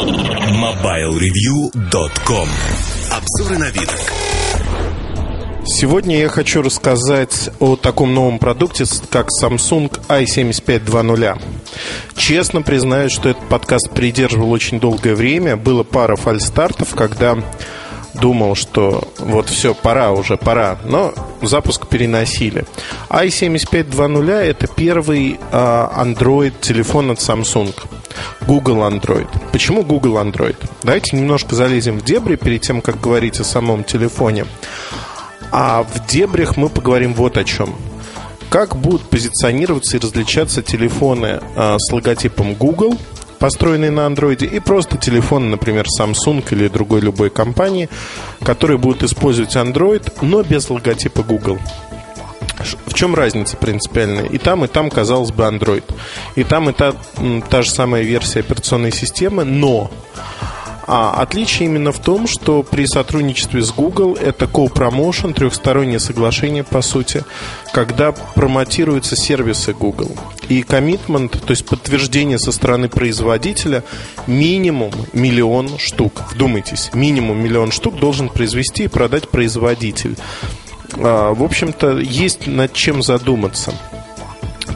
MobileReview.com Обзоры на вид. Сегодня я хочу рассказать о таком новом продукте, как Samsung i7520. Честно признаюсь, что этот подкаст придерживал очень долгое время. Было пара фальстартов, когда думал, что вот все, пора уже, пора. Но запуск переносили. i7520 это первый а, Android телефон от Samsung. Google Android. Почему Google Android? Давайте немножко залезем в дебри перед тем, как говорить о самом телефоне. А в дебрях мы поговорим вот о чем. Как будут позиционироваться и различаться телефоны а, с логотипом Google, построенные на Android, и просто телефоны, например, Samsung или другой любой компании, которые будут использовать Android, но без логотипа Google. В чем разница принципиальная? И там, и там, казалось бы, Android. И там, и та, та же самая версия операционной системы, но а отличие именно в том, что при сотрудничестве с Google это co-promotion, трехстороннее соглашение, по сути, когда промотируются сервисы Google. И коммитмент, то есть подтверждение со стороны производителя, минимум миллион штук. Вдумайтесь, минимум миллион штук должен произвести и продать производитель. А, в общем-то, есть над чем задуматься.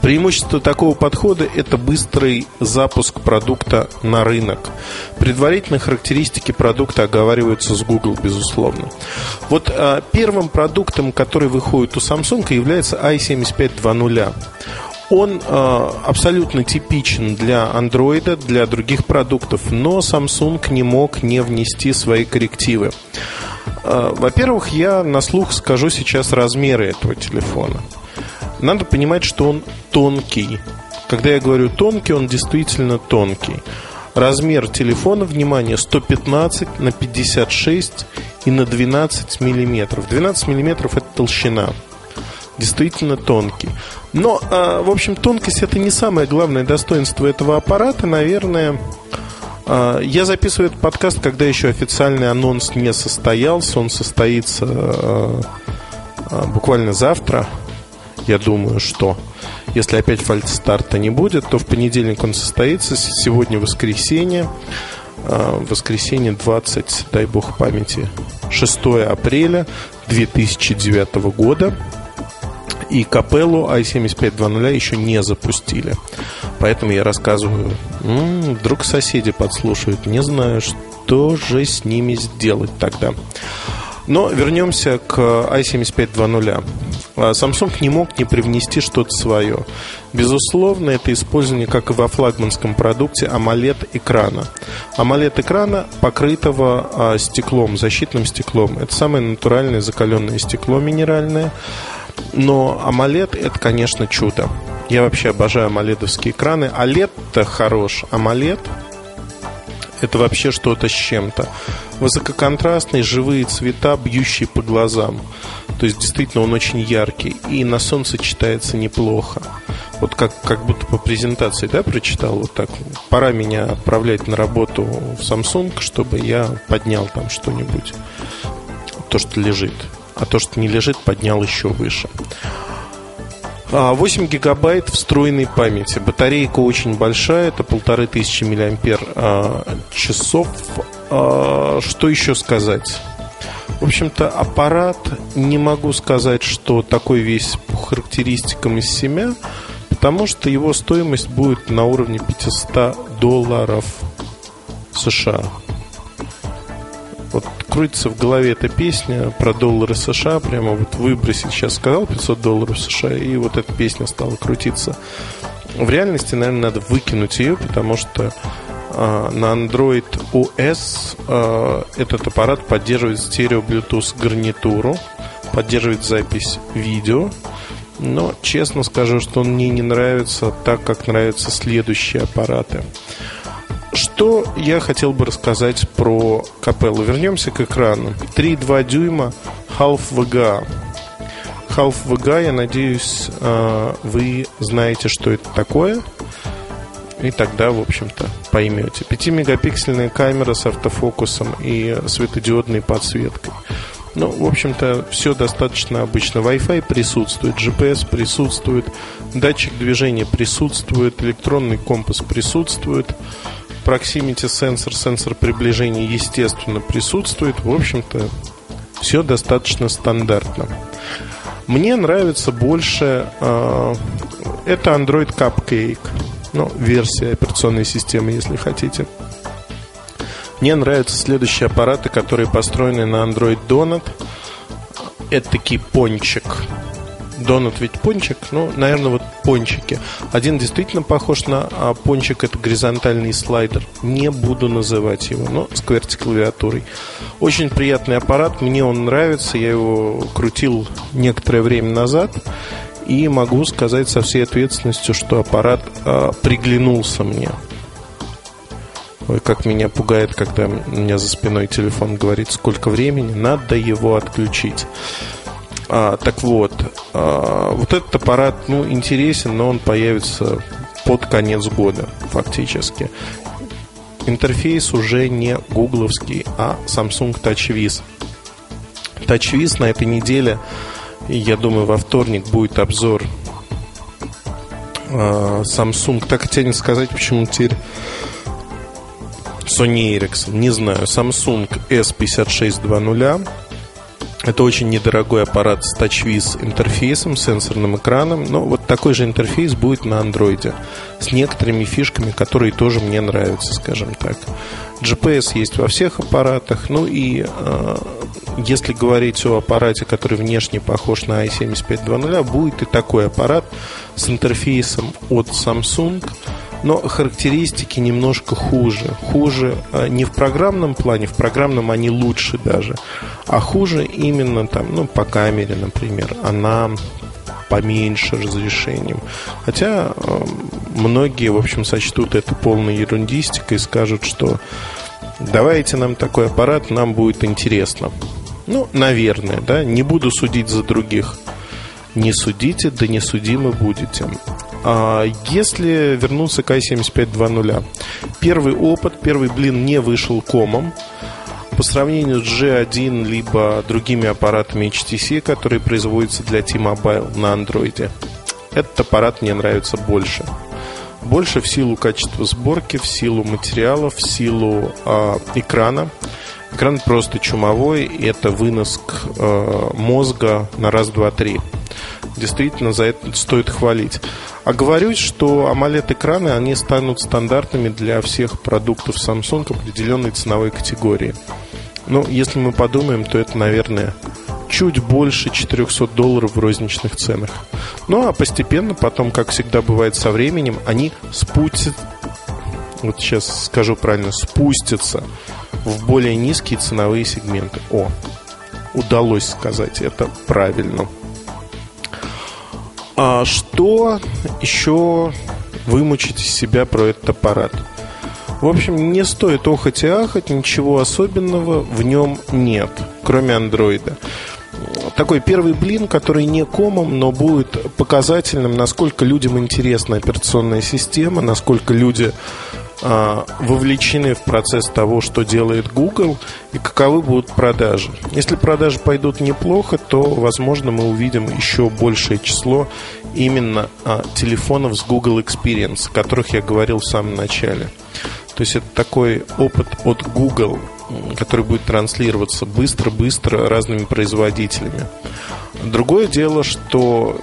Преимущество такого подхода – это быстрый запуск продукта на рынок. Предварительные характеристики продукта оговариваются с Google, безусловно. Вот а, первым продуктом, который выходит у Samsung, является i7520. Он э, абсолютно типичен для Android, для других продуктов, но Samsung не мог не внести свои коррективы. Э, во-первых, я на слух скажу сейчас размеры этого телефона. Надо понимать, что он тонкий. Когда я говорю тонкий, он действительно тонкий. Размер телефона, внимание, 115 на 56 и на 12 миллиметров. 12 миллиметров это толщина. Действительно тонкий. Но, а, в общем, тонкость это не самое главное достоинство этого аппарата. Наверное, а, я записываю этот подкаст, когда еще официальный анонс не состоялся. Он состоится а, буквально завтра я думаю, что если опять фальстарта не будет, то в понедельник он состоится. Сегодня воскресенье. А, воскресенье 20, дай бог памяти, 6 апреля 2009 года. И капеллу i7520 еще не запустили. Поэтому я рассказываю. М-м, вдруг соседи подслушают. Не знаю, что же с ними сделать тогда. Но вернемся к i7520. А Samsung не мог не привнести что-то свое. Безусловно, это использование, как и во флагманском продукте, AMOLED-экрана. AMOLED-экрана, покрытого а, стеклом, защитным стеклом. Это самое натуральное закаленное стекло минеральное. Но AMOLED – это, конечно, чудо. Я вообще обожаю AMOLED-овские экраны. OLED-то хорош, AMOLED это вообще что-то с чем-то. Высококонтрастные живые цвета, бьющие по глазам. То есть действительно он очень яркий и на солнце читается неплохо. Вот как, как будто по презентации, да, прочитал вот так. Пора меня отправлять на работу в Samsung, чтобы я поднял там что-нибудь. То, что лежит. А то, что не лежит, поднял еще выше. 8 а, гигабайт встроенной памяти. Батарейка очень большая, это полторы тысячи миллиампер а, часов. А, что еще сказать? В общем-то, аппарат, не могу сказать, что такой весь по характеристикам из семя, потому что его стоимость будет на уровне 500 долларов США. Вот крутится в голове эта песня про доллары США, прямо вот выбросить, сейчас сказал 500 долларов США, и вот эта песня стала крутиться. В реальности, наверное, надо выкинуть ее, потому что на Android OS э, этот аппарат поддерживает стерео Bluetooth гарнитуру, поддерживает запись видео, но честно скажу, что он мне не нравится так, как нравятся следующие аппараты. Что я хотел бы рассказать про капеллу? Вернемся к экрану. 3,2 дюйма Half VGA. Half VGA, я надеюсь, а, вы знаете, что это такое. И тогда, в общем-то, поймете. 5-мегапиксельная камера с автофокусом и светодиодной подсветкой. Ну, в общем-то, все достаточно обычно. Wi-Fi присутствует, GPS присутствует, датчик движения присутствует, электронный компас присутствует. proximity сенсор, сенсор приближения, естественно, присутствует. В общем-то, все достаточно стандартно. Мне нравится больше э, это Android Cupcake, ну, версия операционной системы, если хотите. Мне нравятся следующие аппараты, которые построены на Android Donut. Это такие пончик. Донат ведь пончик, ну, наверное, вот пончики. Один действительно похож на а пончик, это горизонтальный слайдер. Не буду называть его, но с QWERTY-клавиатурой. Очень приятный аппарат, мне он нравится, я его крутил некоторое время назад. И могу сказать со всей ответственностью, что аппарат а, приглянулся мне. Ой, как меня пугает, когда у меня за спиной телефон говорит, сколько времени, надо его отключить. А, так вот, а, вот этот аппарат, ну, интересен, но он появится под конец года, фактически. Интерфейс уже не гугловский, а Samsung TouchWiz. TouchWiz на этой неделе, я думаю, во вторник будет обзор а, Samsung. Так тянет сказать, почему теперь Sony Ericsson, не знаю, Samsung S5620 это очень недорогой аппарат с TouchWiz интерфейсом, сенсорным экраном, но вот такой же интерфейс будет на андроиде с некоторыми фишками, которые тоже мне нравятся, скажем так. GPS есть во всех аппаратах, ну и э, если говорить о аппарате, который внешне похож на i7520, будет и такой аппарат с интерфейсом от Samsung – но характеристики немножко хуже. Хуже а, не в программном плане, в программном они лучше даже, а хуже именно там, ну, по камере, например. Она поменьше разрешением. Хотя э, многие, в общем, сочтут это полной ерундистикой и скажут, что давайте нам такой аппарат, нам будет интересно. Ну, наверное, да, не буду судить за других. Не судите, да не судимы будете. А если вернуться к i7520, первый опыт, первый блин не вышел комом. По сравнению с G1 либо другими аппаратами HTC, которые производятся для T-Mobile на Android, этот аппарат мне нравится больше. Больше в силу качества сборки, в силу материалов, в силу э, экрана. Экран просто чумовой, это вынос э, мозга на раз, два, три. Действительно, за это стоит хвалить. Оговорюсь, что AMOLED-экраны, они станут стандартными для всех продуктов Samsung определенной ценовой категории. Ну, если мы подумаем, то это, наверное, чуть больше 400 долларов в розничных ценах. Ну, а постепенно, потом, как всегда бывает со временем, они спустят, вот сейчас скажу правильно, спустятся в более низкие ценовые сегменты. О, удалось сказать это правильно. А что еще вымучить из себя про этот аппарат? В общем, не стоит охать и ахать, ничего особенного в нем нет, кроме андроида. Такой первый блин, который не комом, но будет показательным, насколько людям интересна операционная система, насколько люди вовлечены в процесс того, что делает Google и каковы будут продажи. Если продажи пойдут неплохо, то, возможно, мы увидим еще большее число именно а, телефонов с Google Experience, о которых я говорил в самом начале. То есть это такой опыт от Google, который будет транслироваться быстро-быстро разными производителями. Другое дело, что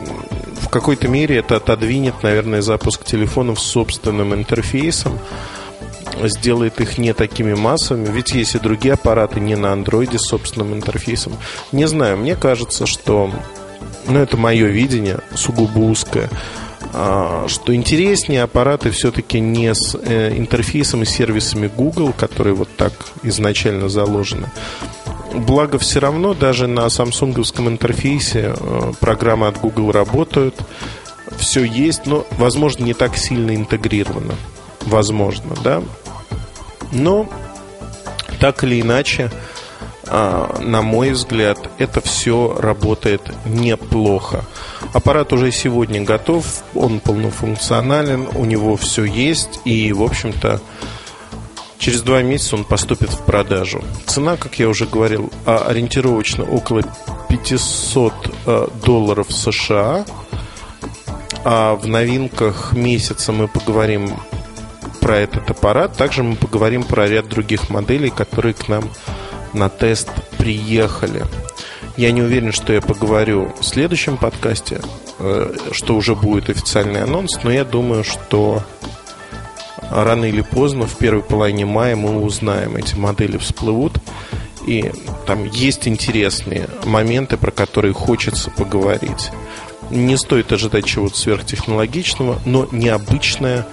какой-то мере это отодвинет, наверное, запуск телефонов с собственным интерфейсом, сделает их не такими массовыми, ведь есть и другие аппараты не на андроиде с собственным интерфейсом. Не знаю, мне кажется, что, ну это мое видение, сугубо узкое, а, что интереснее аппараты все-таки не с э, интерфейсом и сервисами Google, которые вот так изначально заложены, Благо все равно даже на самсунговском интерфейсе э, программы от Google работают. Все есть, но, возможно, не так сильно интегрировано. Возможно, да. Но, так или иначе, а, на мой взгляд, это все работает неплохо. Аппарат уже сегодня готов, он полнофункционален, у него все есть, и, в общем-то, Через два месяца он поступит в продажу. Цена, как я уже говорил, а, ориентировочно около 500 э, долларов США. А в новинках месяца мы поговорим про этот аппарат. Также мы поговорим про ряд других моделей, которые к нам на тест приехали. Я не уверен, что я поговорю в следующем подкасте, э, что уже будет официальный анонс, но я думаю, что рано или поздно, в первой половине мая, мы узнаем, эти модели всплывут. И там есть интересные моменты, про которые хочется поговорить. Не стоит ожидать чего-то сверхтехнологичного, но необычное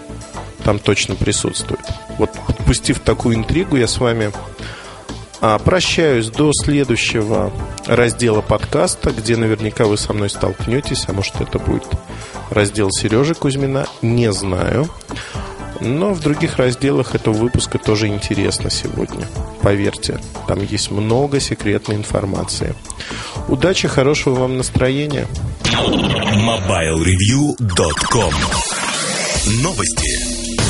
там точно присутствует. Вот подпустив такую интригу, я с вами а, прощаюсь до следующего раздела подкаста, где наверняка вы со мной столкнетесь, а может это будет раздел Сережи Кузьмина, не знаю. Но в других разделах этого выпуска тоже интересно сегодня. Поверьте, там есть много секретной информации. Удачи, хорошего вам настроения. MobileReview.com Новости.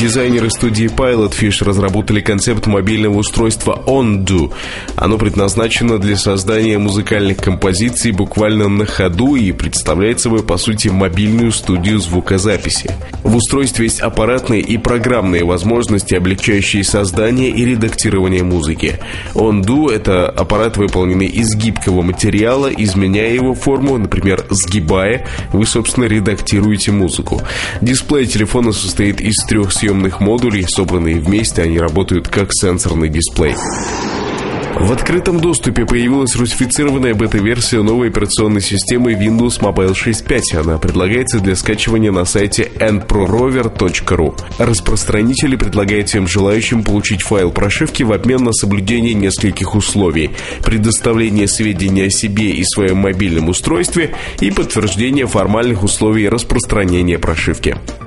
Дизайнеры студии Pilotfish разработали концепт мобильного устройства OnDo. Оно предназначено для создания музыкальных композиций буквально на ходу и представляет собой, по сути, мобильную студию звукозаписи. В устройстве есть аппаратные и программные возможности, облегчающие создание и редактирование музыки. OnDo — это аппарат, выполненный из гибкого материала, изменяя его форму, например, сгибая, вы, собственно, редактируете музыку. Дисплей телефона состоит из трех съемных модулей, собранные вместе, они работают как сенсорный дисплей. В открытом доступе появилась русифицированная бета-версия новой операционной системы Windows Mobile 6.5. Она предлагается для скачивания на сайте nprorover.ru. Распространители предлагают всем желающим получить файл прошивки в обмен на соблюдение нескольких условий. Предоставление сведений о себе и своем мобильном устройстве и подтверждение формальных условий распространения прошивки.